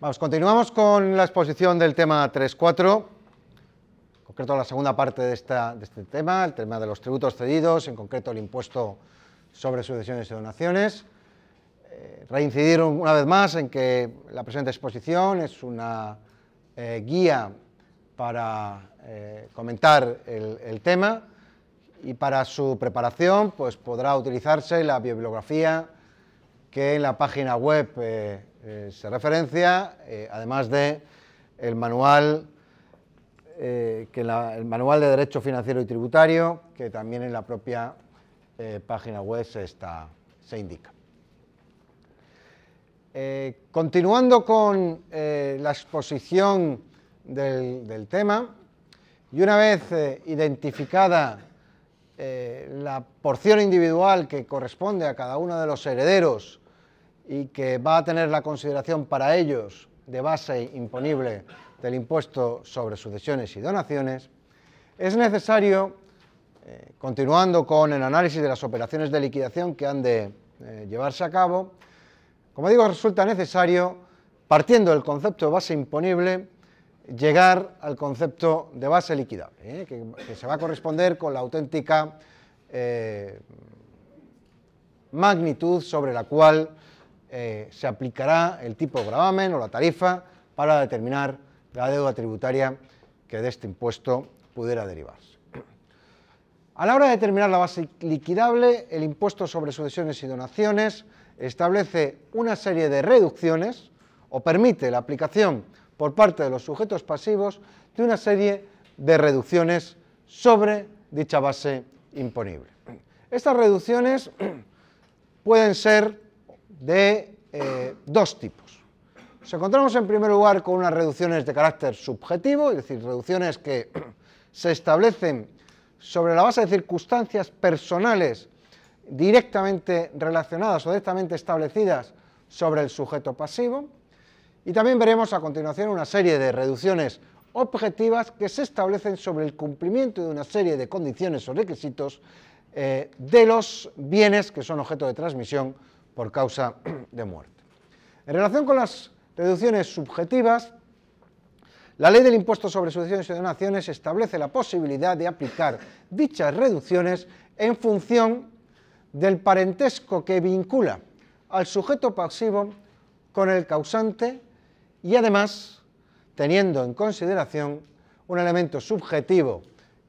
Vamos, continuamos con la exposición del tema 3.4, en concreto la segunda parte de, este tema, el tema de los tributos cedidos, en concreto el impuesto sobre sucesiones y donaciones. Eh, reincidir una vez más en que la presente exposición es una eh, guía para eh, comentar el, tema y para su preparación pues, podrá utilizarse la bibliografía que en la página web eh, se referencia, además de el manual, que el manual de Derecho Financiero y Tributario, que también en la propia página web se indica. Continuando con la exposición del, tema, y una vez identificada la porción individual que corresponde a cada uno de los herederos y que va a tener la consideración para ellos de base imponible del impuesto sobre sucesiones y donaciones, es necesario, eh, continuando con el análisis de las operaciones de liquidación que han de eh, llevarse a cabo, como digo, resulta necesario, partiendo del concepto de base imponible, llegar al concepto de base liquidable, ¿eh? que, se va a corresponder con la auténtica magnitud sobre la cual eh, se aplicará el tipo de gravamen o la tarifa para determinar la deuda tributaria que de este impuesto pudiera derivarse. A la hora de determinar la base liquidable, el impuesto sobre sucesiones y donaciones establece una serie de reducciones o permite la aplicación por parte de los sujetos pasivos de una serie de reducciones sobre dicha base imponible. Estas reducciones pueden ser de eh, dos tipos. Nos encontramos en primer lugar con unas reducciones de carácter subjetivo, es decir, reducciones que se establecen sobre la base de circunstancias personales directamente relacionadas o directamente establecidas sobre el sujeto pasivo. Y también veremos a continuación una serie de reducciones objetivas que se establecen sobre el cumplimiento de una serie de condiciones o requisitos eh, de los bienes que son objeto de transmisión por causa de muerte. En relación con las reducciones subjetivas, la ley del impuesto sobre sucesiones y donaciones establece la posibilidad de aplicar dichas reducciones en función del parentesco que vincula al sujeto pasivo con el causante y además teniendo en consideración un elemento subjetivo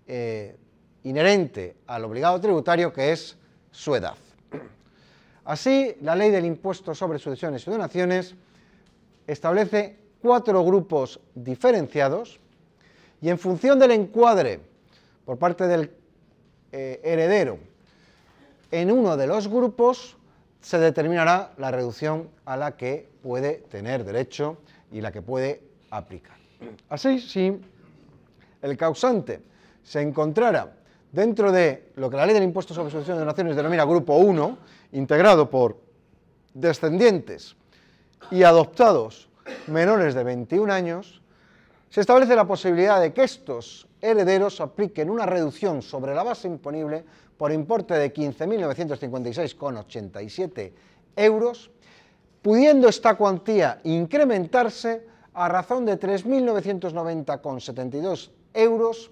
eh, inherente al obligado tributario que es su edad. Así, la ley del impuesto sobre sucesiones y donaciones establece cuatro grupos diferenciados y en función del encuadre por parte del eh, heredero en uno de los grupos se determinará la reducción a la que puede tener derecho y la que puede aplicar. Así, si el causante se encontrara dentro de lo que la ley del impuesto sobre sucesiones y donaciones denomina grupo 1, integrado por descendientes y adoptados menores de 21 años, se establece la posibilidad de que estos herederos apliquen una reducción sobre la base imponible por importe de 15.956,87 euros, pudiendo esta cuantía incrementarse a razón de 3.990,72 euros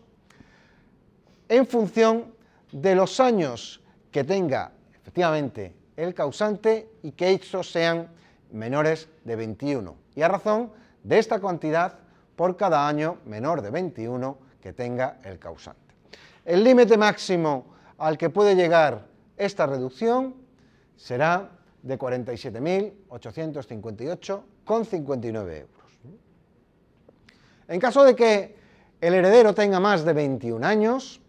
en función de los años que tenga efectivamente el causante y que estos sean menores de 21. Y a razón de esta cantidad por cada año menor de 21 que tenga el causante. El límite máximo al que puede llegar esta reducción será de 47.858,59 euros. En caso de que el heredero tenga más de 21 años,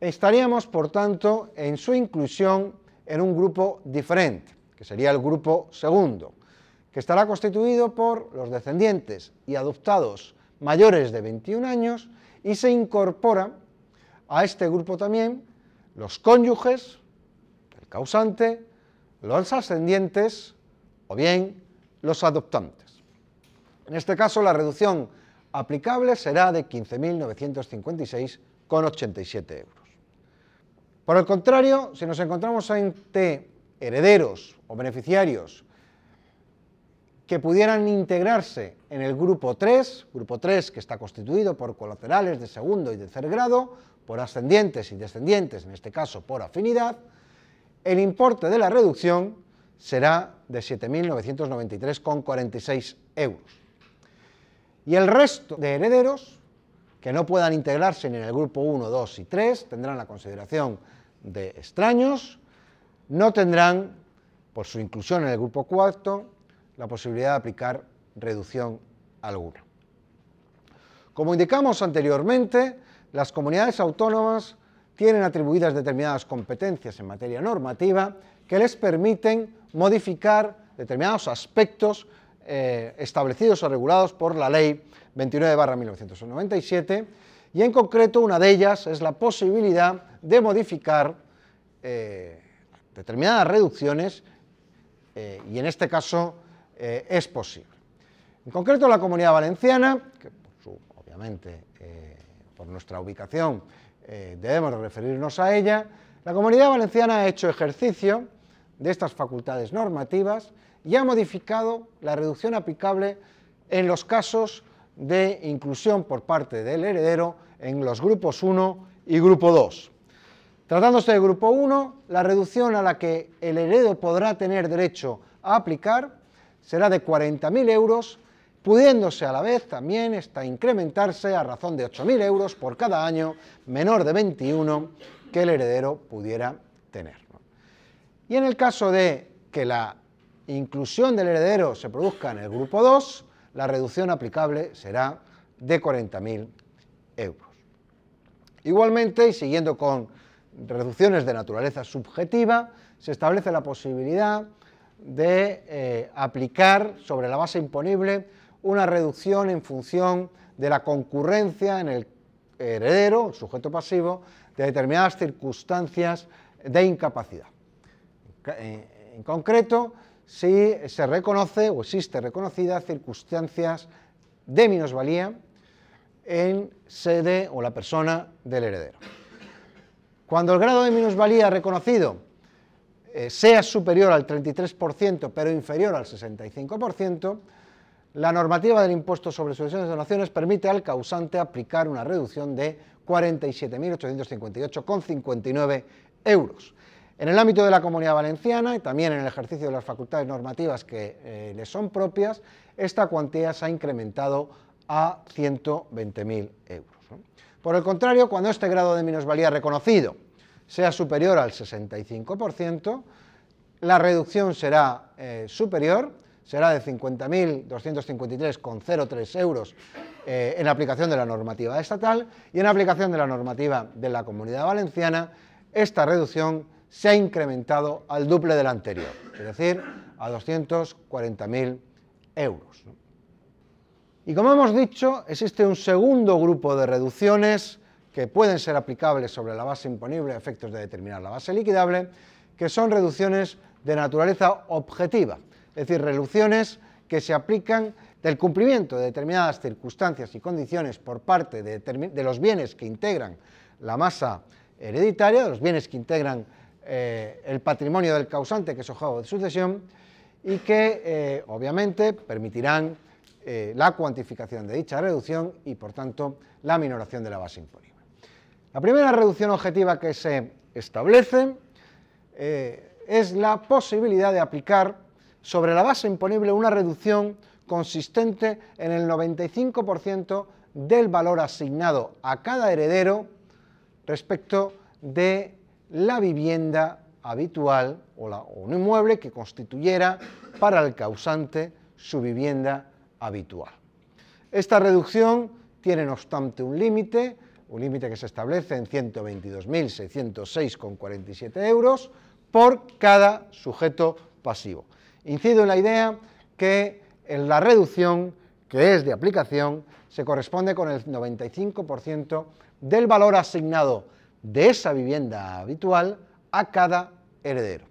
estaríamos, por tanto, en su inclusión en un grupo diferente, que sería el grupo segundo, que estará constituido por los descendientes y adoptados mayores de 21 años y se incorpora a este grupo también los cónyuges, el causante, los ascendientes o bien los adoptantes. En este caso, la reducción aplicable será de 15.956,87 euros. Por el contrario, si nos encontramos ante herederos o beneficiarios que pudieran integrarse en el grupo 3, grupo 3 que está constituido por colaterales de segundo y tercer grado, por ascendientes y descendientes, en este caso por afinidad, el importe de la reducción será de 7.993,46 euros. Y el resto de herederos que no puedan integrarse ni en el grupo 1, 2 y 3 tendrán la consideración de extraños, no tendrán, por su inclusión en el grupo 4, la posibilidad de aplicar reducción alguna. Como indicamos anteriormente, las comunidades autónomas tienen atribuidas determinadas competencias en materia normativa que les permiten modificar determinados aspectos eh, establecidos o regulados por la Ley 29-1997 y en concreto una de ellas es la posibilidad de modificar eh, determinadas reducciones eh, y en este caso es posible. En concreto la Comunidad Valenciana, que obviamente por nuestra ubicación debemos referirnos a ella, la Comunidad Valenciana ha hecho ejercicio de estas facultades normativas y ha modificado la reducción aplicable en los casos de inclusión por parte del heredero en los grupos 1 y grupo 2. Tratándose de grupo 1, la reducción a la que el heredero podrá tener derecho a aplicar será de 40.000 euros, pudiéndose a la vez también esta incrementarse a razón de 8.000 euros por cada año menor de 21 que el heredero pudiera tener. Y en el caso de que la inclusión del heredero se produzca en el grupo 2, la reducción aplicable será de 40.000 euros. Igualmente, y siguiendo con reducciones de naturaleza subjetiva, se establece la posibilidad de eh, aplicar sobre la base imponible una reducción en función de la concurrencia en el heredero, el sujeto pasivo, de determinadas circunstancias de incapacidad. En concreto, si se reconoce o existe reconocida circunstancias de minusvalía en sede o la persona del heredero. Cuando el grado de minusvalía reconocido eh, sea superior al 33% pero inferior al 65%, la normativa del impuesto sobre sucesiones y donaciones permite al causante aplicar una reducción de 47.858,59 euros. En el ámbito de la Comunidad Valenciana y también en el ejercicio de las facultades normativas que eh, le son propias, esta cuantía se ha incrementado a 120.000 euros. Por el contrario, cuando este grado de minusvalía reconocido sea superior al 65%, la reducción será eh, superior, será de 50.253,03 euros eh, en aplicación de la normativa estatal y en aplicación de la normativa de la Comunidad Valenciana, esta reducción se ha incrementado al duple del anterior, es decir, a 240.000 euros. Y como hemos dicho, existe un segundo grupo de reducciones que pueden ser aplicables sobre la base imponible a efectos de determinar la base liquidable, que son reducciones de naturaleza objetiva, es decir, reducciones que se aplican del cumplimiento de determinadas circunstancias y condiciones por parte de, los bienes que integran la masa hereditaria, de los bienes que integran eh, el patrimonio del causante, que es objeto de sucesión, y que eh, obviamente permitirán eh, la cuantificación de dicha reducción y por tanto la minoración de la base imponible. La primera reducción objetiva que se establece es la posibilidad de aplicar sobre la base imponible una reducción consistente en el 95% del valor asignado a cada heredero respecto de la vivienda habitual o, un inmueble que constituyera para el causante su vivienda habitual. Esta reducción tiene, no obstante, un límite, un límite que se establece en 122.606,47 euros por cada sujeto pasivo. Incido en la idea que la reducción que es de aplicación se corresponde con el 95% del valor asignado de esa vivienda habitual a cada heredero.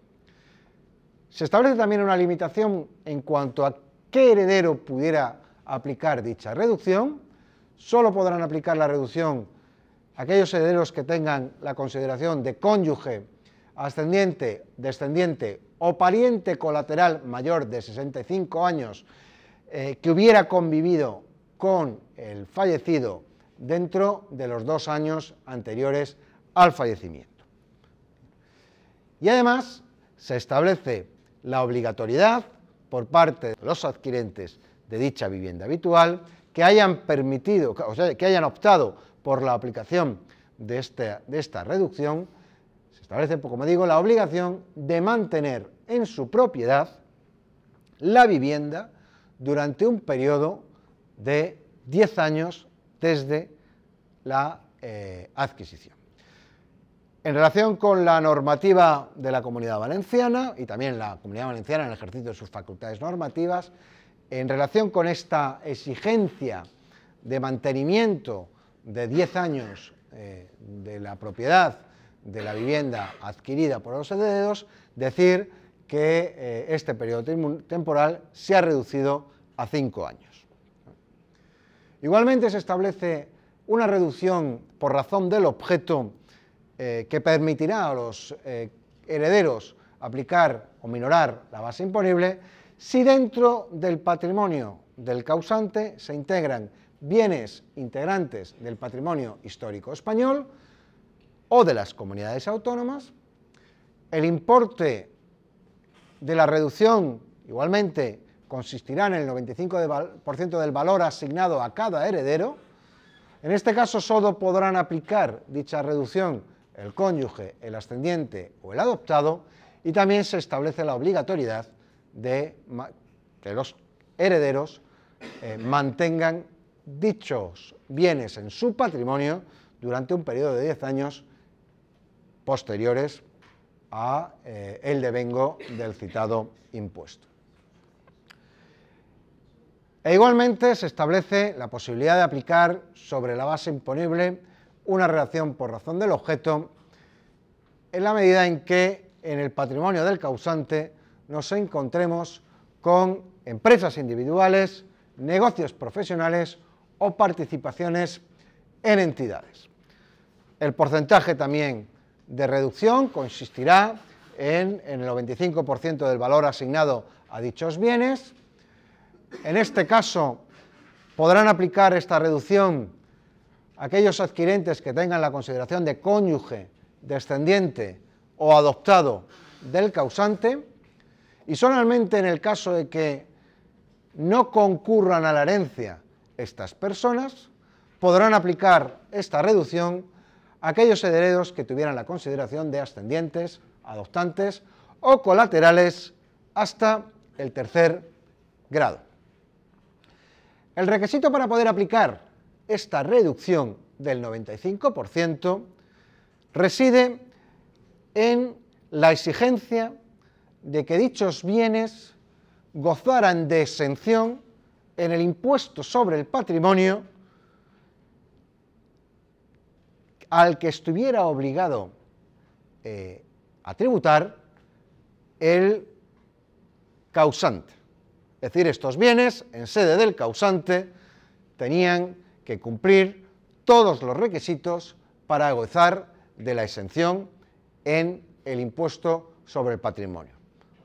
Se establece también una limitación en cuanto a qué heredero pudiera aplicar dicha reducción. Solo podrán aplicar la reducción aquellos herederos que tengan la consideración de cónyuge, ascendiente, descendiente o pariente colateral mayor de 65 años eh, que hubiera convivido con el fallecido dentro de los dos años anteriores al fallecimiento. Y además se establece la obligatoriedad por parte de los adquirentes de dicha vivienda habitual que hayan permitido, o sea, que hayan optado por la aplicación de, este, de esta reducción, se establece, como digo, la obligación de mantener en su propiedad la vivienda durante un periodo de 10 años desde la eh, adquisición. En relación con la normativa de la Comunidad Valenciana y también la Comunidad Valenciana en el ejercicio de sus facultades normativas, en relación con esta exigencia de mantenimiento de 10 años eh, de la propiedad de la vivienda adquirida por los herederos, decir que eh, este periodo temporal se ha reducido a 5 años. Igualmente se establece una reducción por razón del objeto eh, que permitirá a los eh, herederos aplicar o minorar la base imponible si dentro del patrimonio del causante se integran bienes integrantes del patrimonio histórico español o de las comunidades autónomas, el importe de la reducción igualmente consistirá en el 95% del valor asignado a cada heredero, en este caso solo podrán aplicar dicha reducción el cónyuge, el ascendiente o el adoptado, y también se establece la obligatoriedad de que los herederos eh, mantengan dichos bienes en su patrimonio durante un periodo de 10 años posteriores a eh, el devengo del citado impuesto. E igualmente se establece la posibilidad de aplicar sobre la base imponible una relación por razón del objeto en la medida en que en el patrimonio del causante nos encontremos con empresas individuales, negocios profesionales o participaciones en entidades. El porcentaje también de reducción consistirá en, el 95% del valor asignado a dichos bienes. En este caso, podrán aplicar esta reducción aquellos adquirentes que tengan la consideración de cónyuge, descendiente o adoptado del causante, y solamente en el caso de que no concurran a la herencia estas personas, podrán aplicar esta reducción aquellos herederos que tuvieran la consideración de ascendientes, adoptantes o colaterales hasta el tercer grado. El requisito para poder aplicar esta reducción del 95% reside en la exigencia de que dichos bienes gozaran de exención en el impuesto sobre el patrimonio al que estuviera obligado eh, a tributar el causante. Es decir, estos bienes, en sede del causante, tenían que cumplir todos los requisitos para gozar de la exención en el impuesto sobre el patrimonio.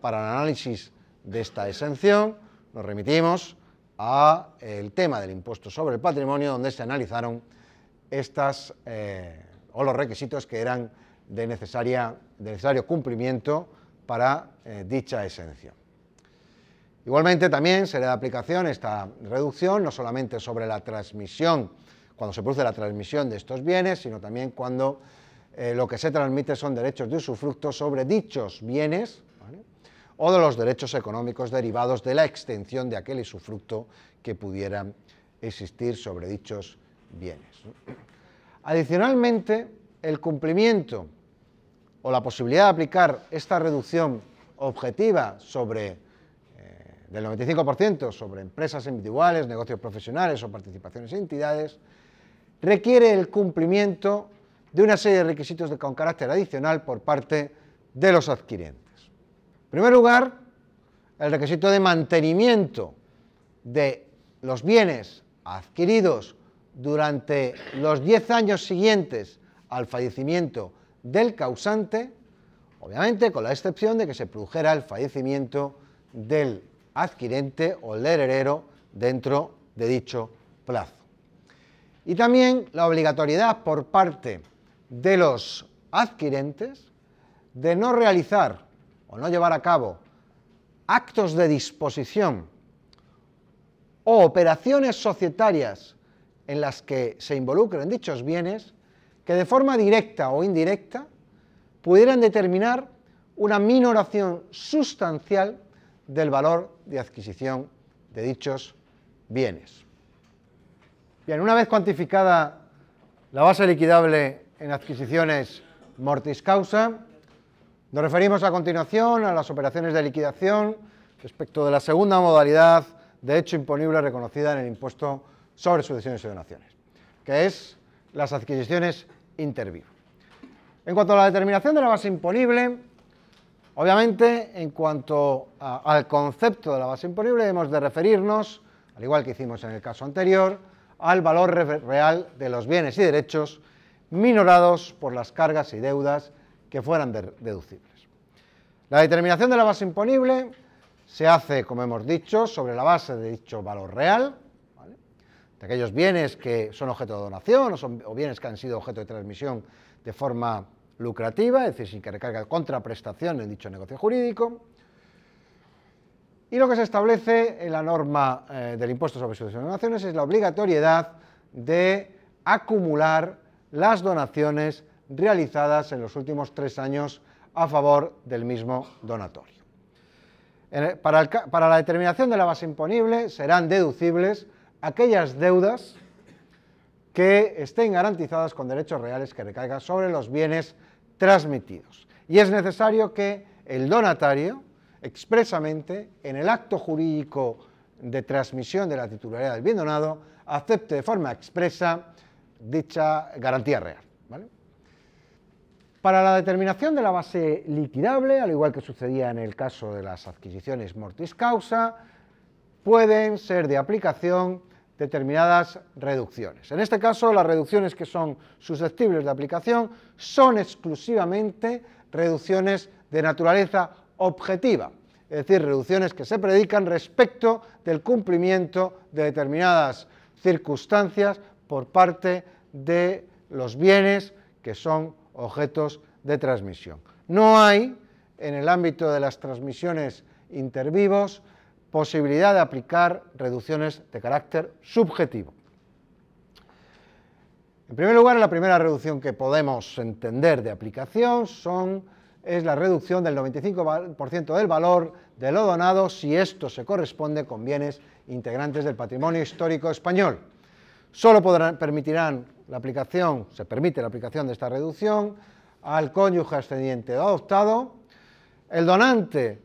Para el análisis de esta exención nos remitimos a el tema del impuesto sobre el patrimonio, donde se analizaron estas eh, o los requisitos que eran de, necesaria, necesario cumplimiento para eh, dicha exención. Igualmente también será de aplicación esta reducción no solamente sobre la transmisión, cuando se produce la transmisión de estos bienes, sino también cuando eh, lo que se transmite son derechos de usufructo sobre dichos bienes o de los derechos económicos derivados de la extensión de aquel usufructo que pudiera existir sobre dichos bienes. Adicionalmente, el cumplimiento o la posibilidad de aplicar esta reducción objetiva sobre eh, del 95% sobre empresas individuales, negocios profesionales o participaciones en entidades, requiere el cumplimiento de una serie de requisitos de, con carácter adicional por parte de los adquirentes. En primer lugar, el requisito de mantenimiento de los bienes adquiridos durante los 10 años siguientes al fallecimiento del causante, obviamente con la excepción de que se produjera el fallecimiento del adquirente o el heredero dentro de dicho plazo. Y también la obligatoriedad por parte de los adquirentes de no realizar o no llevar a cabo actos de disposición o operaciones societarias en las que se involucren dichos bienes que de forma directa o indirecta pudieran determinar una minoración sustancial del valor de adquisición de dichos bienes. Bien, una vez cuantificada la base liquidable en adquisiciones mortis causa, nos referimos a continuación a las operaciones de liquidación respecto de la segunda modalidad de hecho imponible reconocida en el impuesto sobre sucesiones y donaciones, que es las adquisiciones intervivo. En cuanto a la determinación de la base imponible, obviamente, en cuanto al concepto de la base imponible, hemos de referirnos, al igual que hicimos en el caso anterior, al valor real de los bienes y derechos minorados por las cargas y deudas que fueran deducibles. La determinación de la base imponible se hace, como hemos dicho, sobre la base de dicho valor real, de aquellos bienes que son objeto de donación o, bienes que han sido objeto de transmisión de forma lucrativa, es decir, sin que recarga contraprestación en dicho negocio jurídico. Y lo que se establece en la norma eh, del impuesto sobre sucesiones y donaciones es la obligatoriedad de acumular las donaciones realizadas en los últimos tres años a favor del mismo donatorio. Para, la determinación de la base imponible serán deducibles aquellas deudas que estén garantizadas con derechos reales que recaigan sobre los bienes transmitidos. Y es necesario que el donatario, expresamente, en el acto jurídico de transmisión de la titularidad del bien donado, acepte de forma expresa dicha garantía real. Para la determinación de la base liquidable, al igual que sucedía en el caso de las adquisiciones mortis causa, pueden ser de aplicación determinadas reducciones. En este caso, las reducciones que son susceptibles de aplicación son exclusivamente reducciones de naturaleza objetiva, es decir, reducciones que se predican respecto del cumplimiento de determinadas circunstancias por parte de los bienes que son objetos de transmisión. No hay, en el ámbito de las transmisiones intervivos, posibilidad de aplicar reducciones de carácter subjetivo. En primer lugar, la primera reducción que podemos entender de aplicación son, es la reducción del 95% del valor de lo donado si esto se corresponde con bienes integrantes del patrimonio histórico español. Solo podrán, permitirán la aplicación, se permite la aplicación de esta reducción al cónyuge ascendiente adoptado. El donante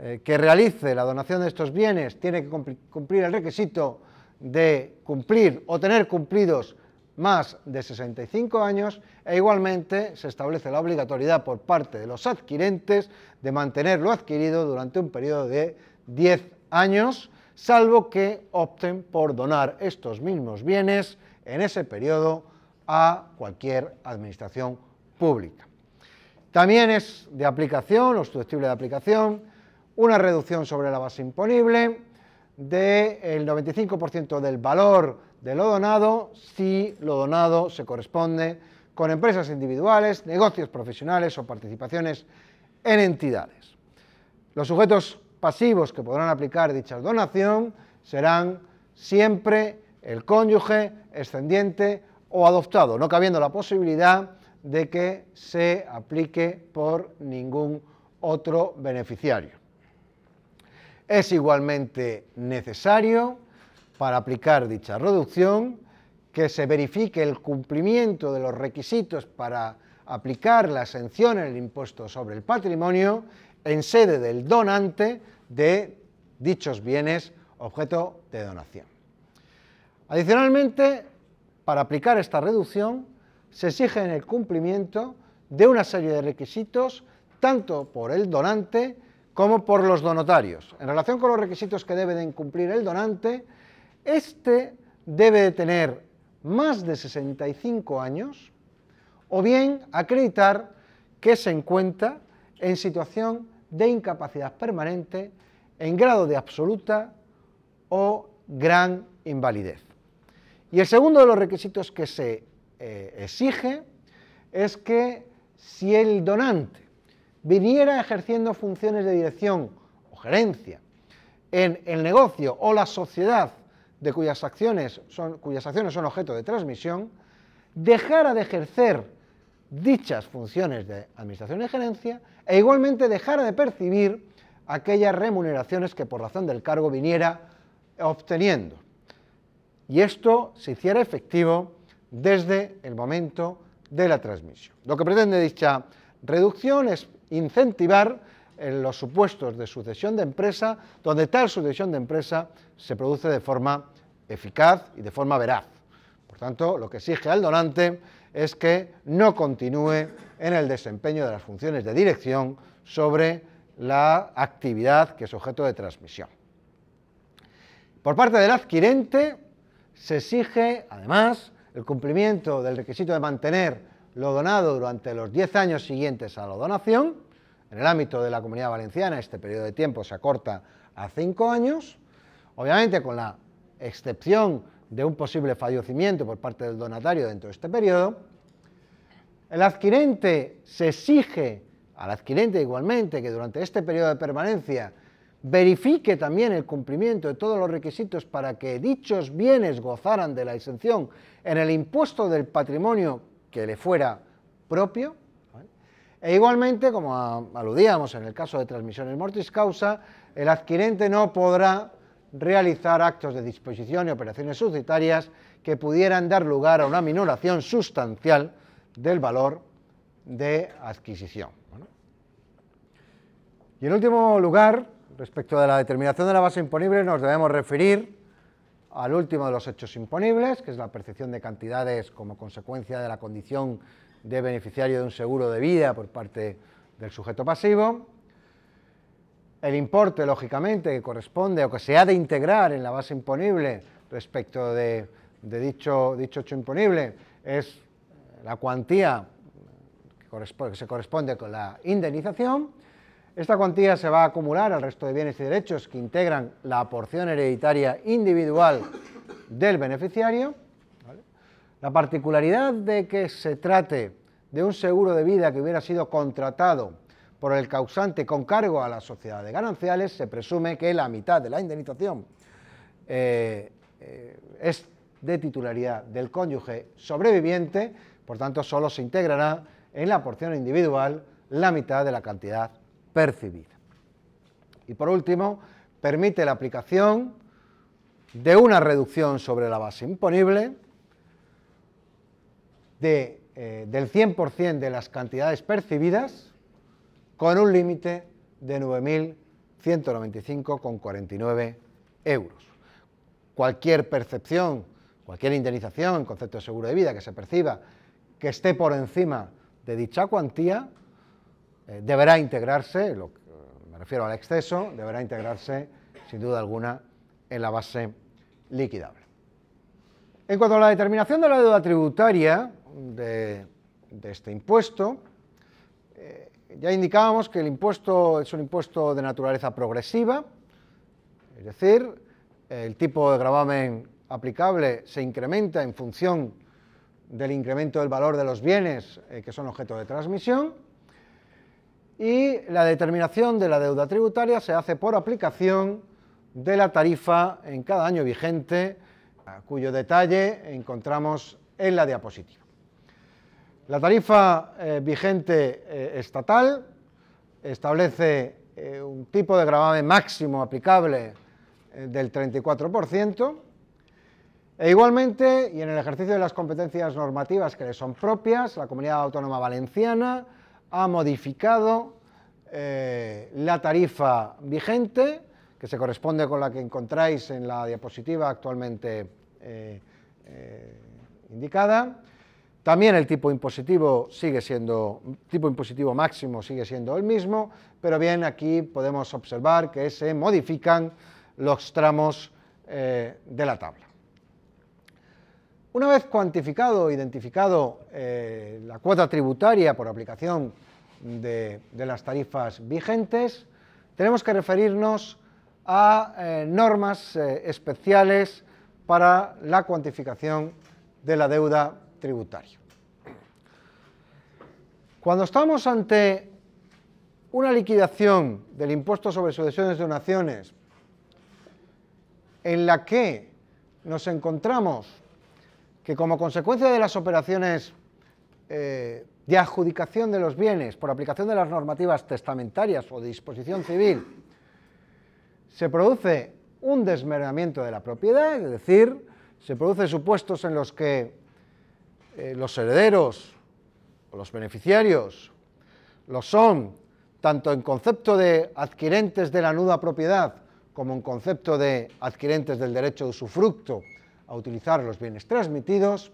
eh, que realice la donación de estos bienes tiene que cumplir el requisito de cumplir o tener cumplidos más de 65 años e igualmente se establece la obligatoriedad por parte de los adquirentes de mantener lo adquirido durante un periodo de 10 años, salvo que opten por donar estos mismos bienes en ese periodo a cualquier administración pública. También es de aplicación o susceptible de aplicación una reducción sobre la base imponible del 95% del valor de lo donado si lo donado se corresponde con empresas individuales, negocios profesionales o participaciones en entidades. Los sujetos pasivos que podrán aplicar dicha donación serán siempre el cónyuge, excendiente o adoptado, no cabiendo la posibilidad de que se aplique por ningún otro beneficiario. Es igualmente necesario, para aplicar dicha reducción, que se verifique el cumplimiento de los requisitos para aplicar la exención en el impuesto sobre el patrimonio en sede del donante de dichos bienes objeto de donación. Adicionalmente, para aplicar esta reducción, se exige el cumplimiento de una serie de requisitos tanto por el donante como por los donatarios. En relación con los requisitos que debe de cumplir el donante, este debe de tener más de 65 años o bien acreditar que se encuentra en situación de incapacidad permanente en grado de absoluta o gran invalidez. Y el segundo de los requisitos que se eh, exige es que si el donante viniera ejerciendo funciones de dirección o gerencia en el negocio o la sociedad de cuyas acciones son, cuyas acciones son objeto de transmisión, dejara de ejercer dichas funciones de administración y gerencia e igualmente dejara de percibir aquellas remuneraciones que por razón del cargo viniera obteniendo. Y esto se hiciera efectivo desde el momento de la transmisión. Lo que pretende dicha reducción es incentivar en los supuestos de sucesión de empresa, donde tal sucesión de empresa se produce de forma eficaz y de forma veraz. Por tanto, lo que exige al donante es que no continúe en el desempeño de las funciones de dirección sobre la actividad que es objeto de transmisión. Por parte del adquirente se exige, además, el cumplimiento del requisito de mantener lo donado durante los 10 años siguientes a la donación. En el ámbito de la comunidad valenciana este periodo de tiempo se acorta a 5 años, obviamente con la excepción de un posible fallecimiento por parte del donatario dentro de este periodo. El adquirente se exige al adquirente igualmente que durante este periodo de permanencia verifique también el cumplimiento de todos los requisitos para que dichos bienes gozaran de la exención en el impuesto del patrimonio que le fuera propio. E igualmente, como aludíamos en el caso de transmisiones mortis causa, el adquirente no podrá realizar actos de disposición y operaciones sucesitarias que pudieran dar lugar a una minoración sustancial del valor de adquisición. Y en último lugar, respecto de la determinación de la base imponible, nos debemos referir al último de los hechos imponibles, que es la percepción de cantidades como consecuencia de la condición de beneficiario de un seguro de vida por parte del sujeto pasivo. El importe, lógicamente, que corresponde o que se ha de integrar en la base imponible respecto de, dicho, dicho hecho imponible es la cuantía que, que se corresponde con la indemnización esta cuantía se va a acumular al resto de bienes y derechos que integran la porción hereditaria individual del beneficiario. La particularidad de que se trate de un seguro de vida que hubiera sido contratado por el causante con cargo a la sociedad de gananciales, se presume que la mitad de la indemnización eh, eh, es de titularidad del cónyuge sobreviviente, por tanto solo se integrará en la porción individual la mitad de la cantidad percibida. Y por último, permite la aplicación de una reducción sobre la base imponible de, eh, del 100% de las cantidades percibidas con un límite de 9.195,49 euros. Cualquier percepción, cualquier indemnización concepto de seguro de vida que se perciba que esté por encima de dicha cuantía eh, deberá integrarse, lo, me refiero al exceso, deberá integrarse sin duda alguna en la base liquidable. En cuanto a la determinación de la deuda tributaria de, este impuesto, eh, ya indicábamos que el impuesto es un impuesto de naturaleza progresiva, es decir, el tipo de gravamen aplicable se incrementa en función del incremento del valor de los bienes eh, que son objeto de transmisión, y la determinación de la deuda tributaria se hace por aplicación de la tarifa en cada año vigente, cuyo detalle encontramos en la diapositiva. La tarifa eh, vigente eh, estatal establece eh, un tipo de gravamen máximo aplicable del 34%, e igualmente, y en el ejercicio de las competencias normativas que le son propias, la Comunidad Autónoma Valenciana ha modificado eh, la tarifa vigente, que se corresponde con la que encontráis en la diapositiva actualmente eh, eh, indicada, También el tipo impositivo sigue siendo, tipo impositivo máximo sigue siendo el mismo, pero bien aquí podemos observar que se modifican los tramos de la tabla. Una vez cuantificado, identificado eh, la cuota tributaria por aplicación de, las tarifas vigentes, tenemos que referirnos a eh, normas especiales para la cuantificación de la deuda tributaria. Cuando estamos ante una liquidación del impuesto sobre sucesiones y donaciones en la que nos encontramos que como consecuencia de las operaciones eh, de adjudicación de los bienes por aplicación de las normativas testamentarias o de disposición civil, se produce un desmembramiento de la propiedad, es decir, se producen supuestos en los que eh, los herederos o los beneficiarios lo son tanto en concepto de adquirentes de la nuda propiedad como en concepto de adquirentes del derecho de usufructo a utilizar los bienes transmitidos,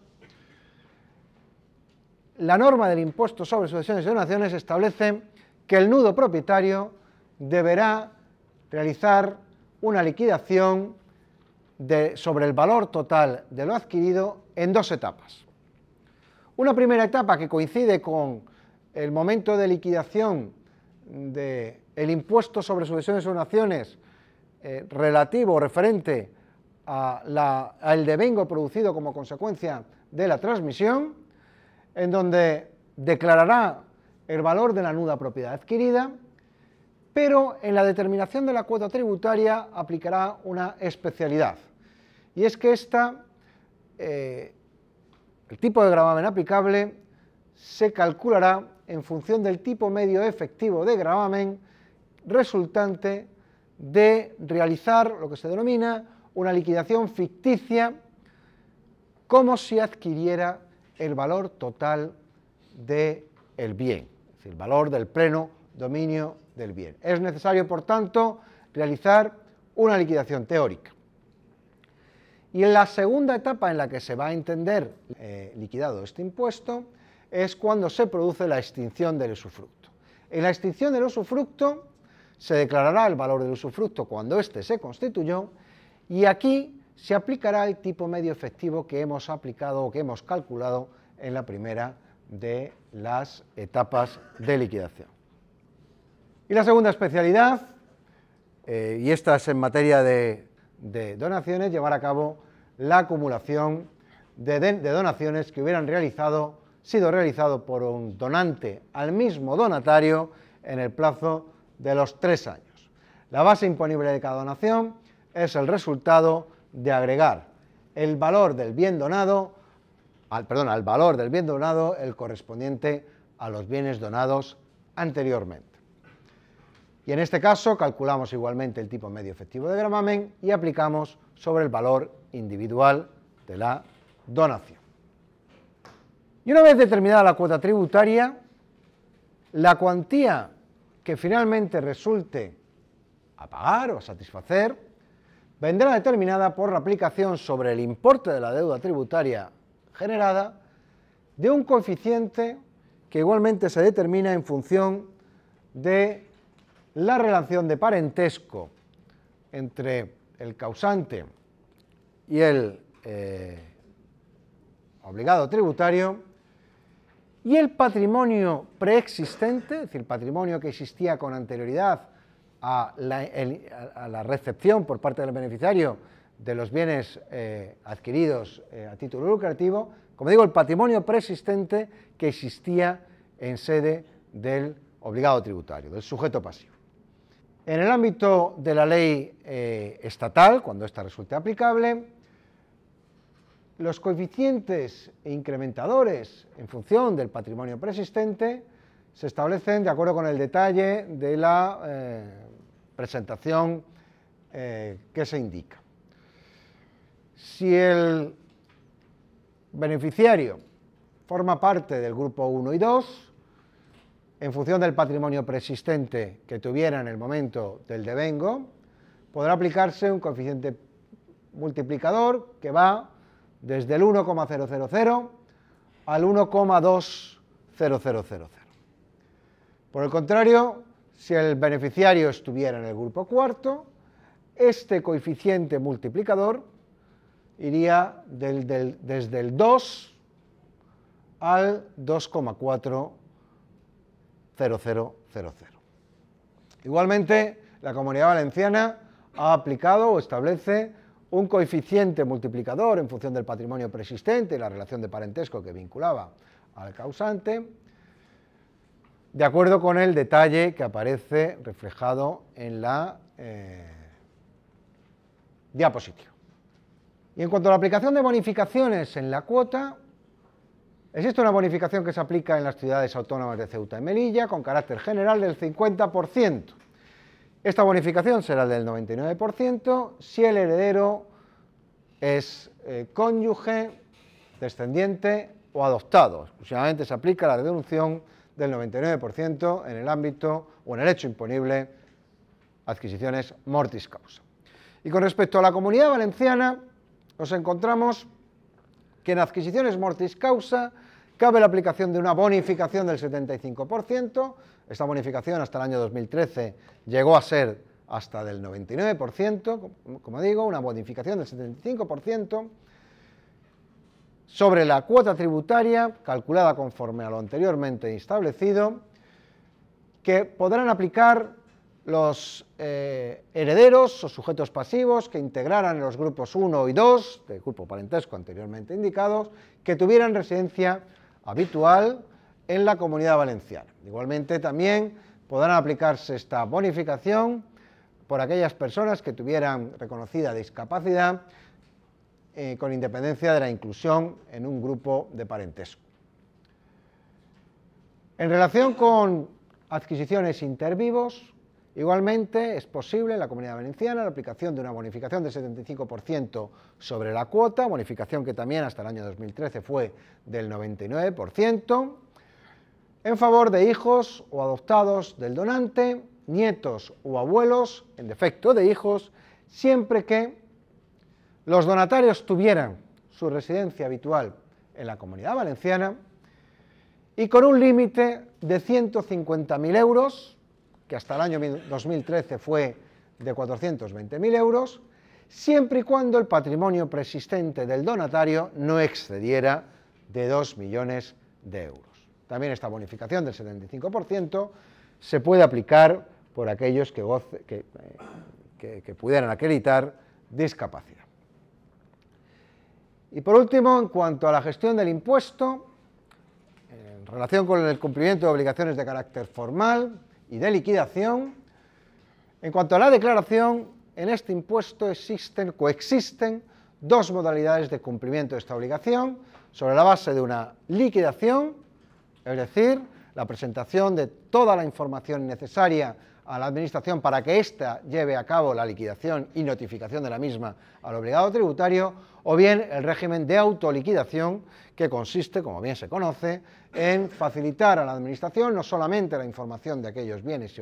la norma del impuesto sobre sucesiones y donaciones establece que el nudo propietario deberá realizar una liquidación sobre el valor total de lo adquirido en dos etapas. Una primera etapa que coincide con el momento de liquidación del impuesto sobre sucesiones y donaciones eh, relativo, referente al devengo producido como consecuencia de la transmisión, en donde declarará el valor de la nuda propiedad adquirida, pero en la determinación de la cuota tributaria aplicará una especialidad, y es que esta eh, el tipo de gravamen aplicable se calculará en función del tipo medio efectivo de gravamen resultante de realizar lo que se denomina una liquidación ficticia como si adquiriera el valor total del bien, es decir, el valor del pleno dominio del bien. Es necesario, por tanto, realizar una liquidación teórica. Y en la segunda etapa en la que se va a entender eh, liquidado este impuesto es cuando se produce la extinción del usufructo. En la extinción del usufructo se declarará el valor del usufructo cuando éste se constituyó y aquí se aplicará el tipo medio efectivo que hemos aplicado o que hemos calculado en la primera de las etapas de liquidación. Y la segunda especialidad, eh, y esta es en materia de de donaciones, llevar a cabo la acumulación de, donaciones que hubieran realizado, sido realizado por un donante al mismo donatario en el plazo de los tres años. La base imponible de cada donación es el resultado de agregar el valor del bien donado, al, perdón, al valor del bien donado el correspondiente a los bienes donados anteriormente. Y en este caso calculamos igualmente el tipo medio efectivo de gravamen y aplicamos sobre el valor individual de la donación. Y una vez determinada la cuota tributaria, la cuantía que finalmente resulte a pagar o a satisfacer vendrá determinada por la aplicación sobre el importe de la deuda tributaria generada de un coeficiente que igualmente se determina en función de la relación de parentesco entre el causante y el eh, obligado tributario y el patrimonio preexistente, es decir, patrimonio que existía con anterioridad a la, recepción por parte del beneficiario de los bienes eh, adquiridos eh, a título lucrativo, como digo, el patrimonio preexistente que existía en sede del obligado tributario, del sujeto pasivo. En el ámbito de la ley eh, estatal, cuando ésta resulte aplicable, los coeficientes incrementadores en función del patrimonio persistente se establecen de acuerdo con el detalle de la presentación eh, que se indica. Si el beneficiario forma parte del grupo 1 y 2, en función del patrimonio preexistente que tuviera en el momento del devengo, podrá aplicarse un coeficiente multiplicador que va desde el 1,000 al 1,20000. Por el contrario, si el beneficiario estuviera en el grupo cuarto, este coeficiente multiplicador iría desde el 2 al 2,40000. Igualmente, la Comunidad Valenciana ha aplicado o establece un coeficiente multiplicador en función del patrimonio preexistente y la relación de parentesco que vinculaba al causante, de acuerdo con el detalle que aparece reflejado en la eh, diapositiva. Y en cuanto a la aplicación de bonificaciones en la cuota, existe una bonificación que se aplica en las ciudades autónomas de Ceuta y Melilla con carácter general del 50%. Esta bonificación será del 99% si el heredero es eh, cónyuge, descendiente o adoptado. Exclusivamente se aplica la deducción del 99% en el ámbito o en el hecho imponible adquisiciones mortis causa. Y con respecto a la comunidad valenciana, nos encontramos que en adquisiciones mortis causa cabe la aplicación de una bonificación del 75%, esta bonificación hasta el año 2013 llegó a ser hasta del 99%, como digo, una bonificación del 75% sobre la cuota tributaria calculada conforme a lo anteriormente establecido, que podrán aplicar los eh, herederos o sujetos pasivos que integraran los grupos 1 y 2 del grupo parentesco anteriormente indicados, que tuvieran residencia habitual en la comunidad valenciana. Igualmente también podrán aplicarse esta bonificación por aquellas personas que tuvieran reconocida discapacidad eh, con independencia de la inclusión en un grupo de parentesco. En relación con adquisiciones intervivos, igualmente es posible en la Comunidad Valenciana la aplicación de una bonificación del 75% sobre la cuota, bonificación que también hasta el año 2013 fue del 99%, en favor de hijos o adoptados del donante, nietos o abuelos, en defecto de hijos, siempre que los donatarios tuvieran su residencia habitual en la comunidad valenciana y con un límite de 150.000 euros, que hasta el año 2013 fue de 420.000 euros, siempre y cuando el patrimonio preexistente del donatario no excediera de 2 millones de euros. También esta bonificación del 75% se puede aplicar por aquellos que, eh, pudieran acreditar discapacidad. Y por último, en cuanto a la gestión del impuesto, en relación con el cumplimiento de obligaciones de carácter formal y de liquidación, en cuanto a la declaración, en este impuesto existen, coexisten dos modalidades de cumplimiento de esta obligación sobre la base de una liquidación es decir, la presentación de toda la información necesaria a la Administración para que ésta lleve a cabo la liquidación y notificación de la misma al obligado tributario, o bien el régimen de autoliquidación, que consiste, como bien se conoce, en facilitar a la Administración no solamente la información de aquellos bienes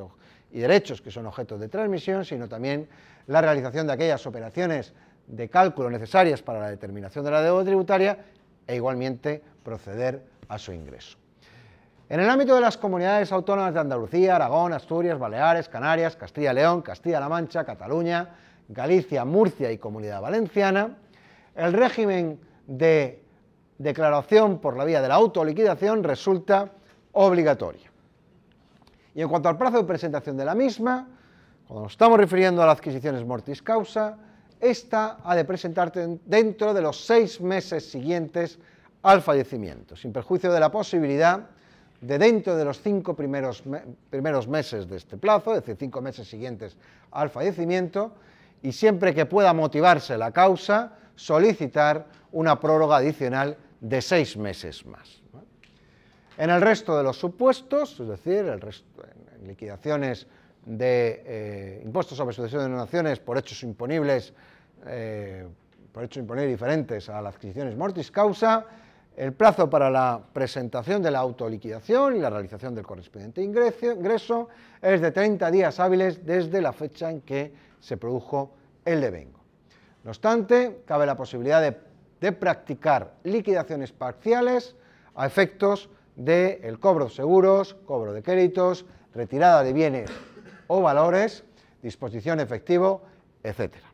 y derechos que son objeto de transmisión, sino también la realización de aquellas operaciones de cálculo necesarias para la determinación de la deuda tributaria e igualmente proceder a su ingreso. En el ámbito de las comunidades autónomas de Andalucía, Aragón, Asturias, Baleares, Canarias, Castilla-León, Castilla-La Mancha, Cataluña, Galicia, Murcia y Comunidad Valenciana, el régimen de declaración por la vía de la autoliquidación resulta obligatorio. Y en cuanto al plazo de presentación de la misma, cuando nos estamos refiriendo a las adquisiciones mortis causa, esta ha de presentarse dentro de los seis meses siguientes al fallecimiento, sin perjuicio de la posibilidad de dentro de los cinco primeros, primeros meses de este plazo, es decir, cinco meses siguientes al fallecimiento, y siempre que pueda motivarse la causa, solicitar una prórroga adicional de seis meses más. En el resto de los supuestos, es decir, el resto, en liquidaciones de eh, impuestos sobre sucesión de donaciones por hechos imponibles, eh, por hechos imponibles diferentes a las adquisiciones mortis causa, el plazo para la presentación de la autoliquidación y la realización del correspondiente ingreso es de 30 días hábiles desde la fecha en que se produjo el devengo. No obstante, cabe la posibilidad de, practicar liquidaciones parciales a efectos del cobro de seguros, cobro de créditos, retirada de bienes o valores, disposición efectivo, etcétera.